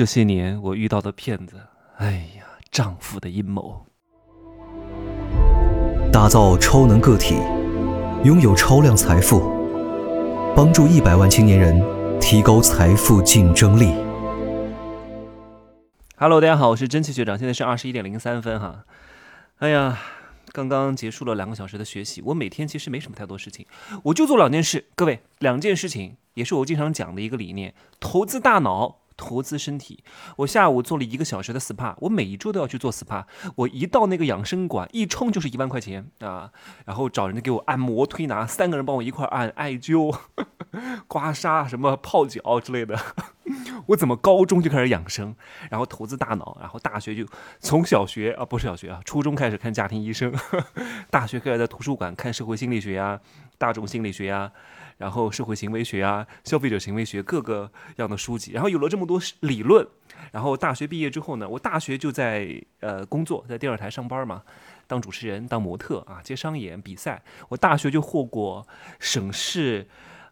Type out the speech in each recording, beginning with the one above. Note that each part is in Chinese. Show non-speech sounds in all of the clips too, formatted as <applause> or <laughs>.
这些年我遇到的骗子，哎呀，丈夫的阴谋。打造超能个体，拥有超量财富，帮助一百万青年人提高财富竞争力。Hello，大家好，我是真气学长，现在是二十一点零三分哈。哎呀，刚刚结束了两个小时的学习，我每天其实没什么太多事情，我就做两件事。各位，两件事情也是我经常讲的一个理念：投资大脑。投资身体，我下午做了一个小时的 SPA，我每一周都要去做 SPA。我一到那个养生馆，一充就是一万块钱啊，然后找人家给我按摩推拿，三个人帮我一块按艾灸、<laughs> 刮痧、什么泡脚之类的。我怎么高中就开始养生，然后投资大脑，然后大学就从小学啊不是小学啊，初中开始看家庭医生，<laughs> 大学开始在图书馆看社会心理学呀、大众心理学呀。然后社会行为学啊，消费者行为学各个样的书籍，然后有了这么多理论，然后大学毕业之后呢，我大学就在呃工作，在电视台上班嘛，当主持人，当模特啊，接商演比赛。我大学就获过省市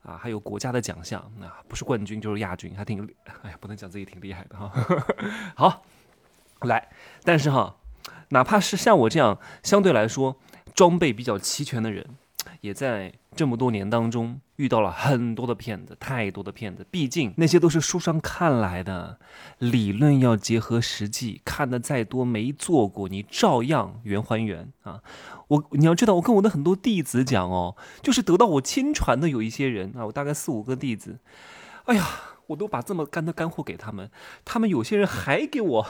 啊，还有国家的奖项，啊，不是冠军就是亚军，还挺，哎呀，不能讲自己挺厉害的哈。<laughs> 好，来，但是哈，哪怕是像我这样相对来说装备比较齐全的人。也在这么多年当中遇到了很多的骗子，太多的骗子。毕竟那些都是书上看来的，理论要结合实际，看的再多没做过，你照样圆还原啊！我你要知道，我跟我的很多弟子讲哦，就是得到我亲传的有一些人啊，我大概四五个弟子，哎呀，我都把这么干的干货给他们，他们有些人还给我。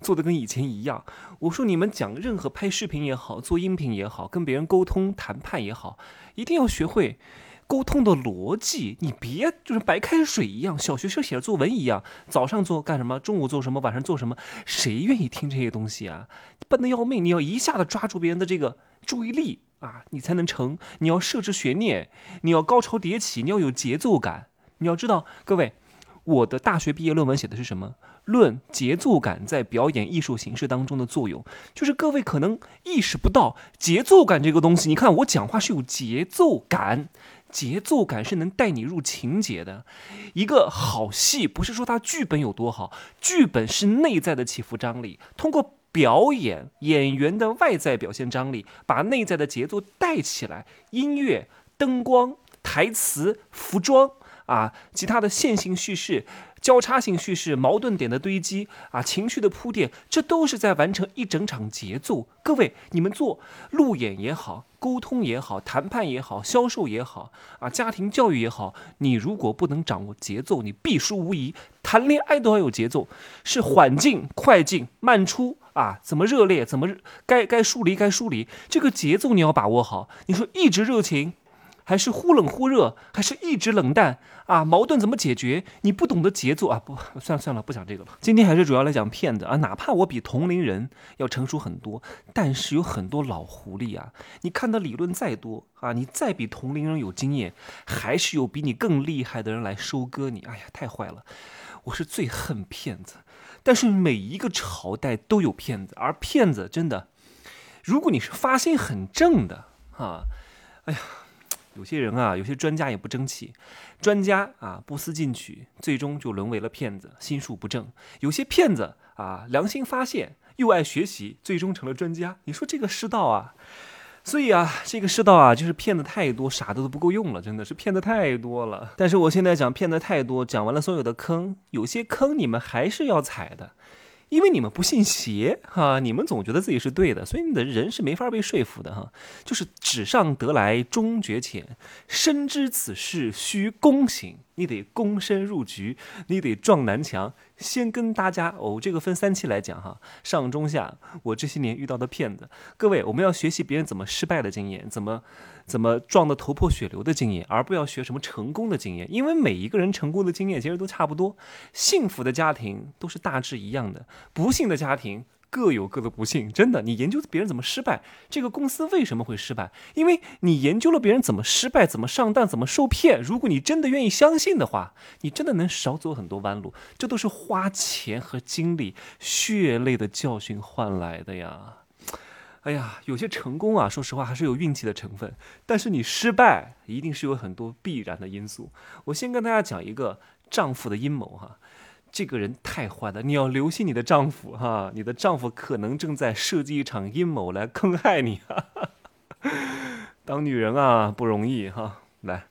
做的跟以前一样，我说你们讲任何拍视频也好，做音频也好，跟别人沟通谈判也好，一定要学会沟通的逻辑。你别就是白开水一样，小学生写的作文一样，早上做干什么，中午做什么，晚上做什么，谁愿意听这些东西啊？笨的要命！你要一下子抓住别人的这个注意力啊，你才能成。你要设置悬念，你要高潮迭起，你要有节奏感。你要知道，各位。我的大学毕业论文写的是什么？论节奏感在表演艺术形式当中的作用，就是各位可能意识不到节奏感这个东西。你看我讲话是有节奏感，节奏感是能带你入情节的。一个好戏不是说它剧本有多好，剧本是内在的起伏张力，通过表演演员的外在表现张力，把内在的节奏带起来。音乐、灯光、台词、服装。啊，其他的线性叙事、交叉性叙事、矛盾点的堆积啊，情绪的铺垫，这都是在完成一整场节奏。各位，你们做路演也好，沟通也好，谈判也好，销售也好，啊，家庭教育也好，你如果不能掌握节奏，你必输无疑。谈恋爱都要有节奏，是缓进、快进、慢出啊，怎么热烈，怎么该该疏离，该疏离，这个节奏你要把握好。你说一直热情。还是忽冷忽热，还是一直冷淡啊？矛盾怎么解决？你不懂得节奏啊！不，算了算了，不讲这个了。今天还是主要来讲骗子啊！哪怕我比同龄人要成熟很多，但是有很多老狐狸啊！你看的理论再多啊，你再比同龄人有经验，还是有比你更厉害的人来收割你。哎呀，太坏了！我是最恨骗子，但是每一个朝代都有骗子，而骗子真的，如果你是发心很正的啊，哎呀。有些人啊，有些专家也不争气，专家啊不思进取，最终就沦为了骗子，心术不正。有些骗子啊良心发现，又爱学习，最终成了专家。你说这个世道啊，所以啊，这个世道啊，就是骗子太多，傻的都不够用了，真的是骗子太多了。但是我现在讲骗子太多，讲完了所有的坑，有些坑你们还是要踩的。因为你们不信邪哈，你们总觉得自己是对的，所以你的人是没法被说服的哈。就是纸上得来终觉浅，深知此事需躬行。你得躬身入局，你得撞南墙。先跟大家哦，这个分三期来讲哈，上中下。我这些年遇到的骗子，各位，我们要学习别人怎么失败的经验，怎么怎么撞得头破血流的经验，而不要学什么成功的经验。因为每一个人成功的经验其实都差不多，幸福的家庭都是大致一样的，不幸的家庭。各有各的不幸，真的。你研究别人怎么失败，这个公司为什么会失败？因为你研究了别人怎么失败，怎么上当，怎么受骗。如果你真的愿意相信的话，你真的能少走很多弯路。这都是花钱和精力、血泪的教训换来的呀。哎呀，有些成功啊，说实话还是有运气的成分。但是你失败，一定是有很多必然的因素。我先跟大家讲一个丈夫的阴谋哈。这个人太坏了，你要留心你的丈夫哈，你的丈夫可能正在设计一场阴谋来坑害你。<laughs> 当女人啊不容易哈，来，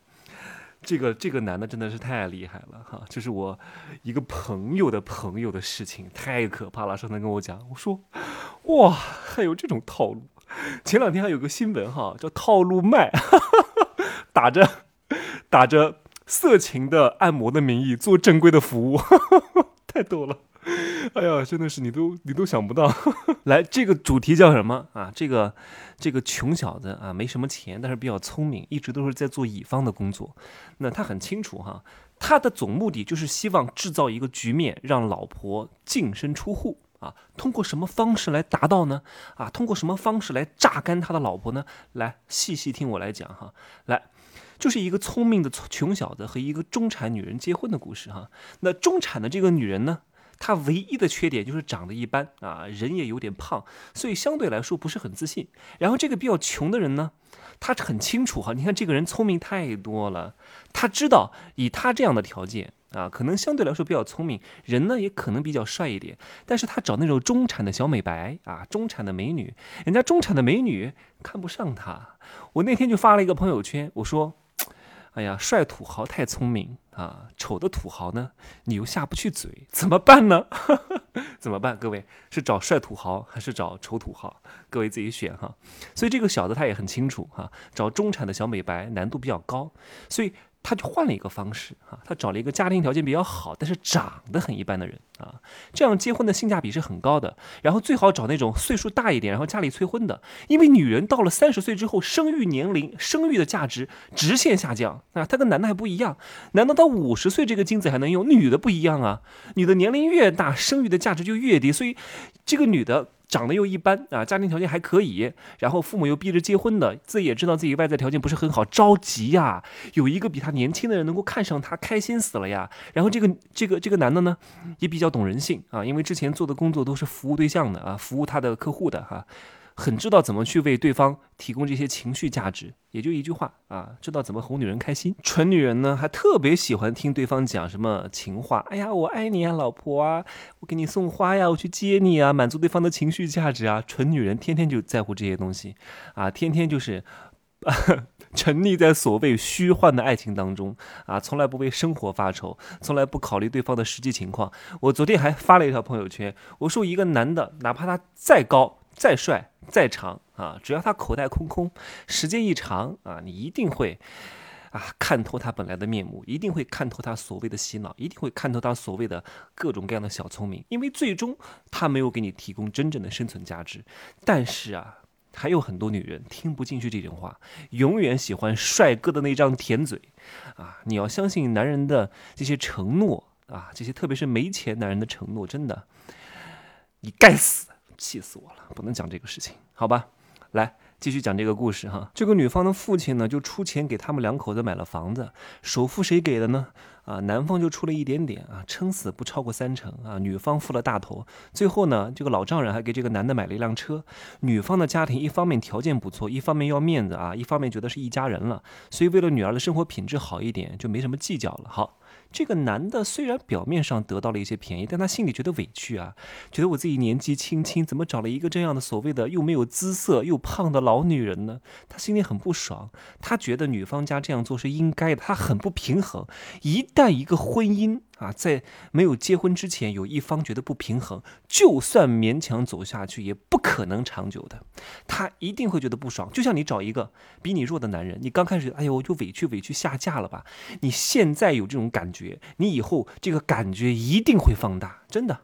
这个这个男的真的是太厉害了哈，就是我一个朋友的朋友的事情，太可怕了。上次跟我讲，我说哇，还有这种套路。前两天还有个新闻哈，叫套路卖，哈哈打着打着。色情的按摩的名义做正规的服务，哈 <laughs> 哈太逗了！<laughs> 哎呀，真的是你都你都想不到。<laughs> 来，这个主题叫什么啊？这个这个穷小子啊，没什么钱，但是比较聪明，一直都是在做乙方的工作。那他很清楚哈，他的总目的就是希望制造一个局面，让老婆净身出户啊。通过什么方式来达到呢？啊，通过什么方式来榨干他的老婆呢？来，细细听我来讲哈。来。就是一个聪明的穷小子和一个中产女人结婚的故事哈。那中产的这个女人呢，他唯一的缺点就是长得一般啊，人也有点胖，所以相对来说不是很自信。然后这个比较穷的人呢，他很清楚哈，你看这个人聪明太多了，他知道以他这样的条件啊，可能相对来说比较聪明，人呢也可能比较帅一点。但是他找那种中产的小美白啊，中产的美女，人家中产的美女看不上他。我那天就发了一个朋友圈，我说。哎呀，帅土豪太聪明啊，丑的土豪呢，你又下不去嘴，怎么办呢？<laughs> 怎么办？各位是找帅土豪还是找丑土豪？各位自己选哈。所以这个小的他也很清楚哈，找中产的小美白难度比较高，所以。他就换了一个方式啊，他找了一个家庭条件比较好，但是长得很一般的人啊，这样结婚的性价比是很高的。然后最好找那种岁数大一点，然后家里催婚的，因为女人到了三十岁之后，生育年龄、生育的价值直线下降啊。她跟男的还不一样，男的到五十岁这个精子还能用，女的不一样啊，女的年龄越大，生育的价值就越低，所以这个女的。长得又一般啊，家庭条件还可以，然后父母又逼着结婚的，自己也知道自己外在条件不是很好，着急呀。有一个比他年轻的人能够看上他，开心死了呀。然后这个这个这个男的呢，也比较懂人性啊，因为之前做的工作都是服务对象的啊，服务他的客户的哈。很知道怎么去为对方提供这些情绪价值，也就一句话啊，知道怎么哄女人开心。蠢女人呢，还特别喜欢听对方讲什么情话。哎呀，我爱你啊，老婆啊，我给你送花呀，我去接你啊，满足对方的情绪价值啊。蠢女人天天就在乎这些东西啊，天天就是啊 <laughs> 沉溺在所谓虚幻的爱情当中啊，从来不为生活发愁，从来不考虑对方的实际情况。我昨天还发了一条朋友圈，我说一个男的，哪怕他再高。再帅再长啊，只要他口袋空空，时间一长啊，你一定会啊看透他本来的面目，一定会看透他所谓的洗脑，一定会看透他所谓的各种各样的小聪明，因为最终他没有给你提供真正的生存价值。但是啊，还有很多女人听不进去这种话，永远喜欢帅哥的那张甜嘴啊！你要相信男人的这些承诺啊，这些特别是没钱男人的承诺，真的，你该死！气死我了！不能讲这个事情，好吧？来继续讲这个故事哈。这个女方的父亲呢，就出钱给他们两口子买了房子，首付谁给的呢？啊，男方就出了一点点啊，撑死不超过三成啊。女方付了大头，最后呢，这个老丈人还给这个男的买了一辆车。女方的家庭一方面条件不错，一方面要面子啊，一方面觉得是一家人了，所以为了女儿的生活品质好一点，就没什么计较了。好。这个男的虽然表面上得到了一些便宜，但他心里觉得委屈啊，觉得我自己年纪轻轻，怎么找了一个这样的所谓的又没有姿色又胖的老女人呢？他心里很不爽，他觉得女方家这样做是应该的，他很不平衡。一旦一个婚姻，啊，在没有结婚之前，有一方觉得不平衡，就算勉强走下去，也不可能长久的。他一定会觉得不爽。就像你找一个比你弱的男人，你刚开始，哎呦，我就委屈委屈下嫁了吧？你现在有这种感觉，你以后这个感觉一定会放大，真的。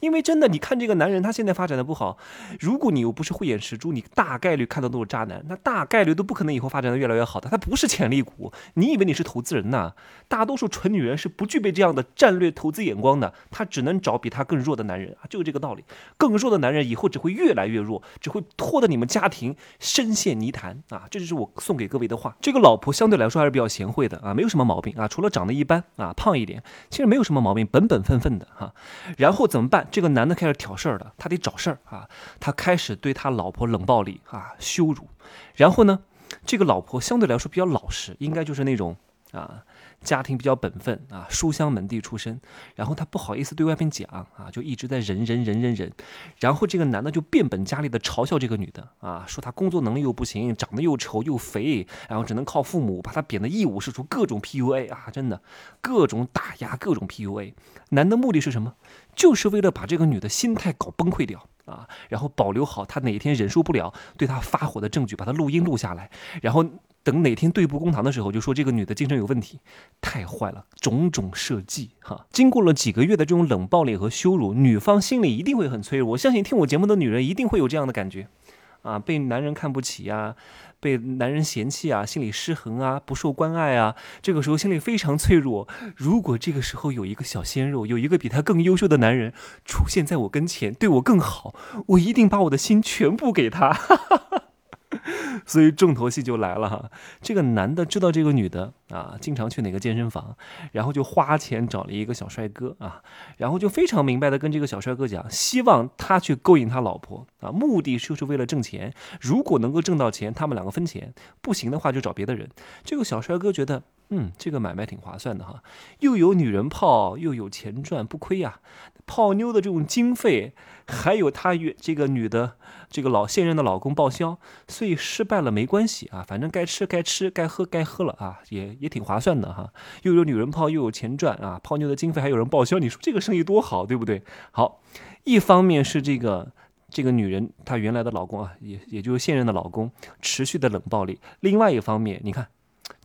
因为真的，你看这个男人，他现在发展的不好。如果你又不是慧眼识珠，你大概率看到都是渣男，那大概率都不可能以后发展的越来越好的。他不是潜力股，你以为你是投资人呐？大多数蠢女人是不具备这样的战略投资眼光的，她只能找比她更弱的男人啊，就是这个道理。更弱的男人以后只会越来越弱，只会拖得你们家庭深陷泥潭啊！这就是我送给各位的话。这个老婆相对来说还是比较贤惠的啊，没有什么毛病啊，除了长得一般啊，胖一点，其实没有什么毛病，本本分分的哈。然后怎么办？这个男的开始挑事儿了，他得找事儿啊！他开始对他老婆冷暴力啊，羞辱。然后呢，这个老婆相对来说比较老实，应该就是那种啊，家庭比较本分啊，书香门第出身，然后他不好意思对外面讲啊，就一直在忍忍忍忍忍，然后这个男的就变本加厉的嘲笑这个女的啊，说她工作能力又不行，长得又丑又肥，然后只能靠父母，把她贬得一无是处，各种 PUA 啊，真的各种打压，各种 PUA。男的目的是什么？就是为了把这个女的心态搞崩溃掉啊，然后保留好她哪一天忍受不了对她发火的证据，把她录音录下来，然后。等哪天对簿公堂的时候，就说这个女的精神有问题，太坏了，种种设计哈。经过了几个月的这种冷暴力和羞辱，女方心里一定会很脆弱。我相信听我节目的女人一定会有这样的感觉，啊，被男人看不起呀，被男人嫌弃啊，心理失衡啊，不受关爱啊，这个时候心里非常脆弱。如果这个时候有一个小鲜肉，有一个比他更优秀的男人出现在我跟前，对我更好，我一定把我的心全部给他。哈哈哈 <laughs> 所以重头戏就来了哈，这个男的知道这个女的啊，经常去哪个健身房，然后就花钱找了一个小帅哥啊，然后就非常明白的跟这个小帅哥讲，希望他去勾引他老婆啊，目的就是为了挣钱，如果能够挣到钱，他们两个分钱，不行的话就找别的人。这个小帅哥觉得。嗯，这个买卖挺划算的哈，又有女人泡，又有钱赚，不亏呀。泡妞的这种经费，还有他与这个女的这个老现任的老公报销，所以失败了没关系啊，反正该吃该吃，该喝该喝了啊，也也挺划算的哈。又有女人泡，又有钱赚啊，泡妞的经费还有人报销，你说这个生意多好，对不对？好，一方面是这个这个女人她原来的老公啊，也也就是现任的老公持续的冷暴力，另外一方面，你看。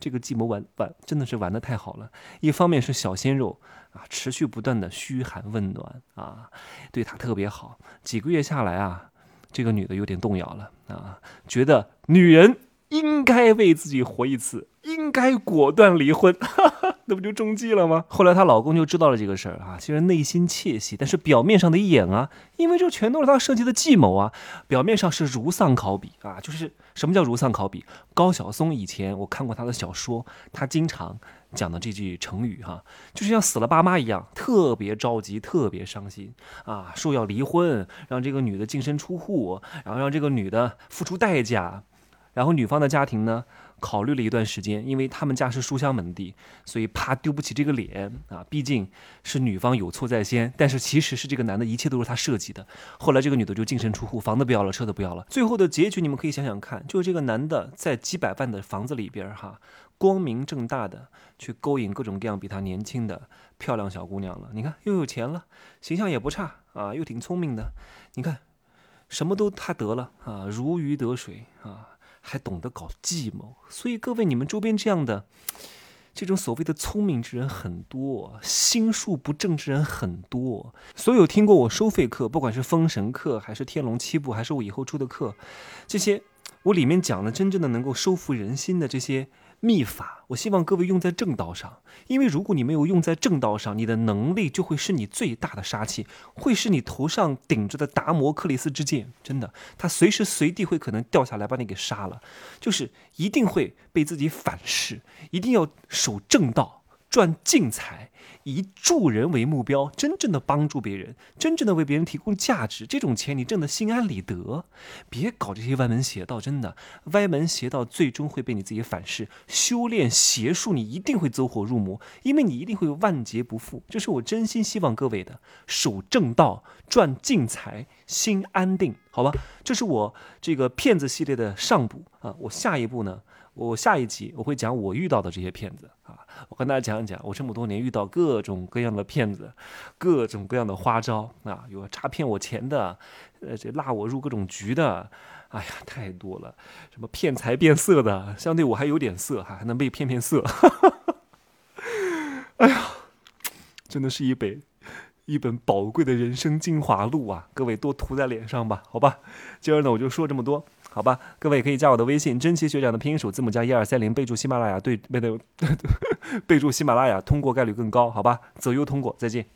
这个计谋玩玩真的是玩的太好了，一方面是小鲜肉啊，持续不断的嘘寒问暖啊，对他特别好。几个月下来啊，这个女的有点动摇了啊，觉得女人应该为自己活一次，应该果断离婚。<laughs> 那不就中计了吗？后来她老公就知道了这个事儿啊，虽然内心窃喜，但是表面上的演啊，因为这全都是他设计的计谋啊。表面上是如丧考妣啊，就是什么叫如丧考妣？高晓松以前我看过他的小说，他经常讲的这句成语哈，就是像死了爸妈一样，特别着急，特别伤心啊，说要离婚，让这个女的净身出户，然后让这个女的付出代价，然后女方的家庭呢？考虑了一段时间，因为他们家是书香门第，所以怕丢不起这个脸啊。毕竟是女方有错在先，但是其实是这个男的，一切都是他设计的。后来这个女的就净身出户，房子不要了，车子不要了。最后的结局你们可以想想看，就是这个男的在几百万的房子里边哈，光明正大的去勾引各种各样比他年轻的漂亮小姑娘了。你看又有钱了，形象也不差啊，又挺聪明的。你看什么都他得了啊，如鱼得水啊。还懂得搞计谋，所以各位，你们周边这样的这种所谓的聪明之人很多，心术不正之人很多。所有听过我收费课，不管是封神课，还是天龙七部，还是我以后出的课，这些我里面讲的真正的能够收服人心的这些。秘法，我希望各位用在正道上，因为如果你没有用在正道上，你的能力就会是你最大的杀器，会是你头上顶着的达摩克里斯之剑，真的，他随时随地会可能掉下来把你给杀了，就是一定会被自己反噬，一定要守正道，赚净财。以助人为目标，真正的帮助别人，真正的为别人提供价值，这种钱你挣得心安理得。别搞这些歪门邪道，真的歪门邪道最终会被你自己反噬。修炼邪术，你一定会走火入魔，因为你一定会万劫不复。这是我真心希望各位的，守正道，赚净财，心安定，好吧？这是我这个骗子系列的上部啊，我下一步呢？我下一集我会讲我遇到的这些骗子啊，我跟大家讲一讲我这么多年遇到各种各样的骗子，各种各样的花招啊，有诈骗我钱的，呃，这拉我入各种局的，哎呀，太多了，什么骗财变色的，相对我还有点色哈，还能被骗骗色，<laughs> 哎呀，真的是一本一本宝贵的人生精华录啊，各位多涂在脸上吧，好吧，今儿呢我就说这么多。好吧，各位可以加我的微信，真奇学长的拼音首字母加一二三零，备注喜马拉雅对，<laughs> 备注喜马拉雅通过概率更高，好吧，择优通过，再见。